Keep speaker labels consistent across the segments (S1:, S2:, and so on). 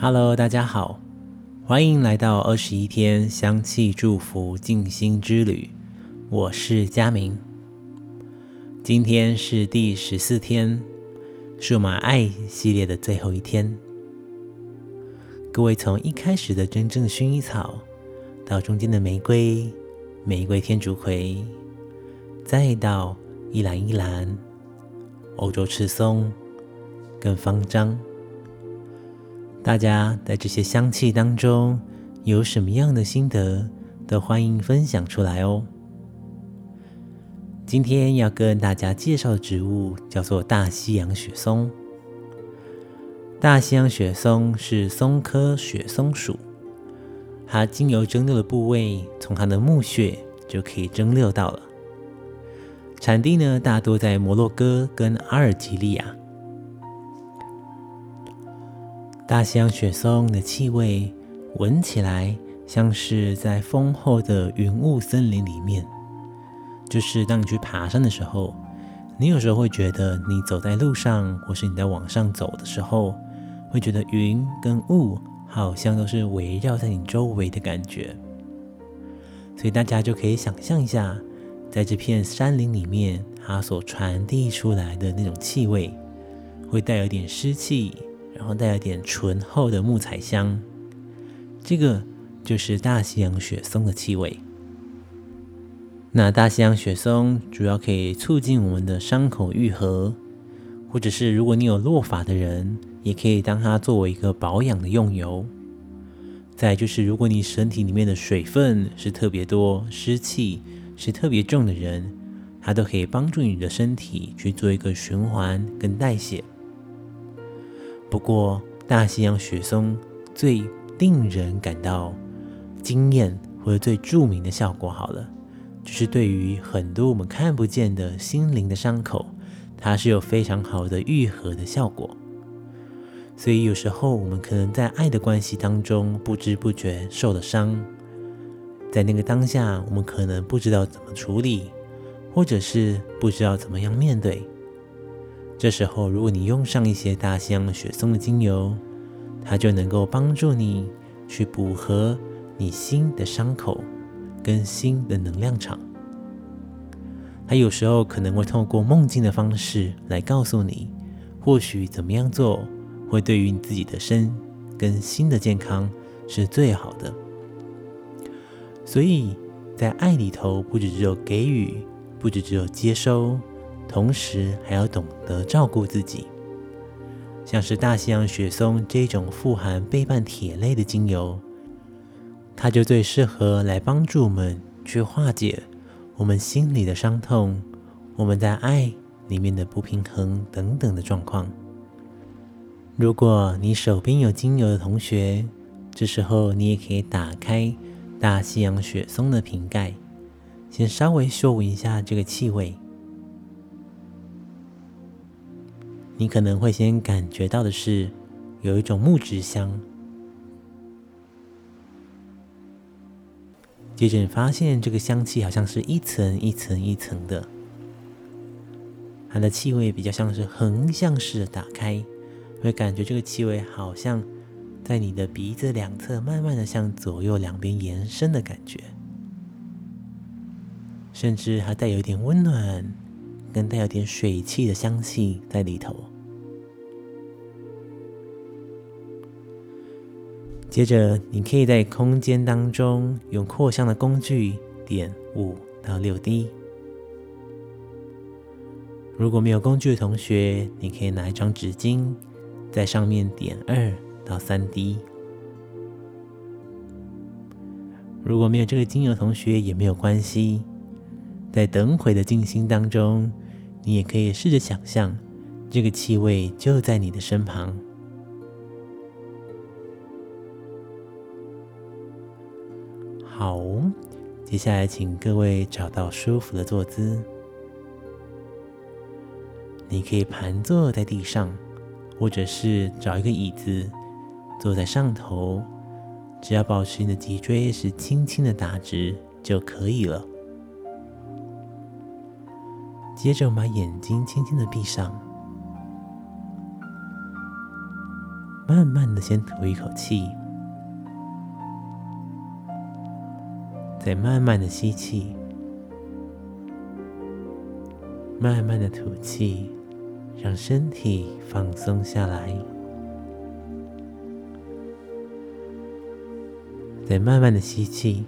S1: Hello，大家好，欢迎来到二十一天香气祝福静心之旅。我是佳明，今天是第十四天，数码爱系列的最后一天。各位从一开始的真正薰衣草，到中间的玫瑰、玫瑰天竺葵，再到一兰一兰、欧洲赤松跟方樟。大家在这些香气当中有什么样的心得，都欢迎分享出来哦。今天要跟大家介绍的植物叫做大西洋雪松。大西洋雪松是松科雪松属，它精油蒸馏的部位从它的木穴就可以蒸馏到了。产地呢大多在摩洛哥跟阿尔及利亚。大西洋雪松的气味闻起来像是在丰厚的云雾森林里面，就是当你去爬山的时候，你有时候会觉得你走在路上，或是你在往上走的时候，会觉得云跟雾好像都是围绕在你周围的感觉。所以大家就可以想象一下，在这片山林里面，它所传递出来的那种气味，会带有点湿气。然后带有点醇厚的木材香，这个就是大西洋雪松的气味。那大西洋雪松主要可以促进我们的伤口愈合，或者是如果你有落发的人，也可以当它作为一个保养的用油。再就是，如果你身体里面的水分是特别多、湿气是特别重的人，它都可以帮助你的身体去做一个循环跟代谢。不过，大西洋雪松最令人感到惊艳或者最著名的效果，好了，就是对于很多我们看不见的心灵的伤口，它是有非常好的愈合的效果。所以有时候我们可能在爱的关系当中不知不觉受了伤，在那个当下，我们可能不知道怎么处理，或者是不知道怎么样面对。这时候，如果你用上一些大西洋雪松的精油，它就能够帮助你去补合你心的伤口跟心的能量场。它有时候可能会透过梦境的方式来告诉你，或许怎么样做会对于你自己的身跟心的健康是最好的。所以在爱里头，不只只有给予，不只只有接收。同时还要懂得照顾自己，像是大西洋雪松这种富含倍半铁类的精油，它就最适合来帮助我们去化解我们心里的伤痛，我们在爱里面的不平衡等等的状况。如果你手边有精油的同学，这时候你也可以打开大西洋雪松的瓶盖，先稍微嗅闻一下这个气味。你可能会先感觉到的是有一种木质香，接着你发现这个香气好像是一层一层一层的，它的气味比较像是横向式的打开，会感觉这个气味好像在你的鼻子两侧慢慢的向左右两边延伸的感觉，甚至还带有一点温暖。跟带有点水汽的香气在里头。接着，你可以在空间当中用扩香的工具点五到六滴。如果没有工具的同学，你可以拿一张纸巾，在上面点二到三滴。如果没有这个精油，同学也没有关系。在等会的静心当中，你也可以试着想象，这个气味就在你的身旁。好，接下来请各位找到舒服的坐姿。你可以盘坐在地上，或者是找一个椅子坐在上头，只要保持你的脊椎是轻轻的打直就可以了。接着，我把眼睛轻轻的闭上。慢慢的先吐一口气，再慢慢的吸气，慢慢的吐气，让身体放松下来，再慢慢的吸气，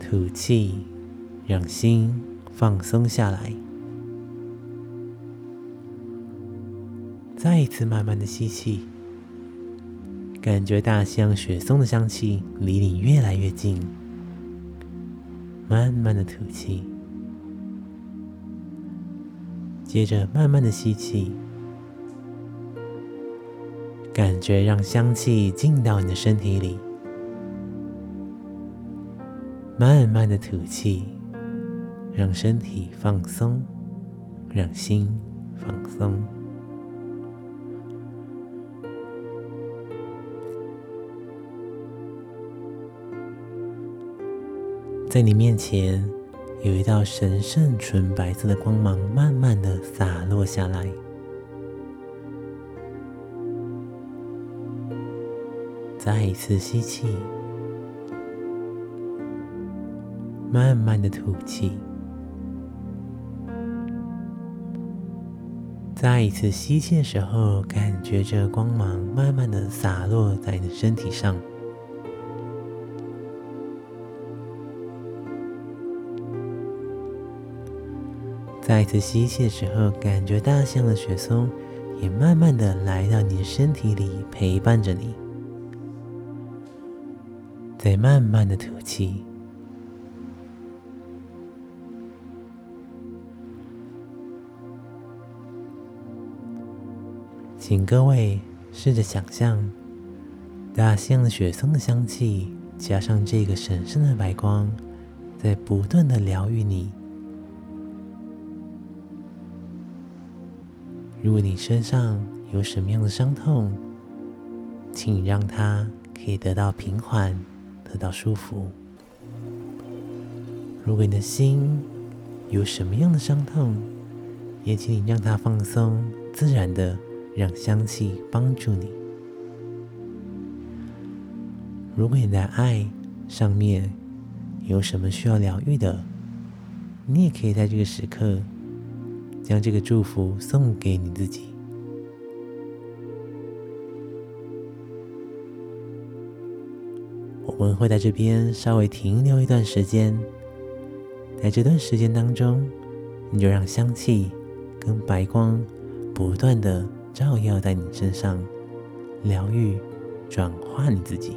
S1: 吐气，让心放松下来。再一次慢慢的吸气，感觉大西洋雪松的香气离你越来越近。慢慢的吐气，接着慢慢的吸气，感觉让香气进到你的身体里。慢慢的吐气，让身体放松，让心放松。在你面前有一道神圣纯白色的光芒，慢慢的洒落下来。再一次吸气，慢慢的吐气。再一次吸气的时候，感觉这光芒慢慢的洒落在你的身体上。再一次吸气的时候，感觉大象的雪松也慢慢的来到你的身体里，陪伴着你。再慢慢的吐气，请各位试着想象，大西洋的雪松的香气加上这个神圣的白光，在不断的疗愈你。如果你身上有什么样的伤痛，请让它可以得到平缓，得到舒服。如果你的心有什么样的伤痛，也请你让它放松，自然的让香气帮助你。如果你的爱上面有什么需要疗愈的，你也可以在这个时刻。将这个祝福送给你自己。我们会在这边稍微停留一段时间，在这段时间当中，你就让香气跟白光不断的照耀在你身上，疗愈、转化你自己。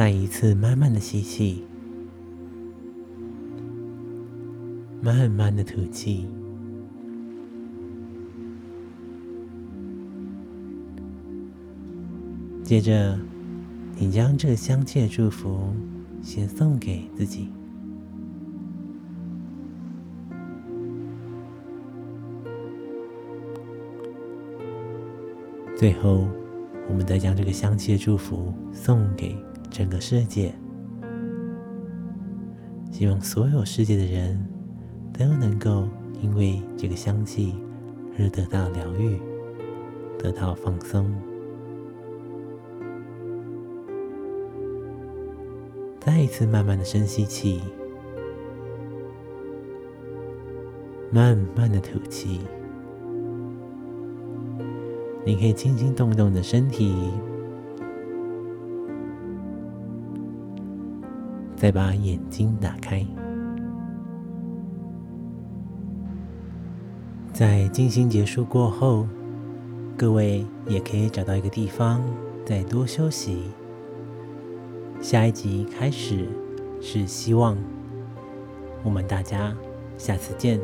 S1: 再一次慢慢的吸气，慢慢的吐气。接着，你将这个香气的祝福先送给自己。最后，我们再将这个香气的祝福送给。整个世界，希望所有世界的人都能够因为这个香气而得到疗愈，得到放松。再一次慢慢的深吸气，慢慢的吐气。你可以轻轻动动你的身体，再把眼睛打开。在静心结束过后，各位也可以找到一个地方再多休息。下一集开始是希望，我们大家下次见。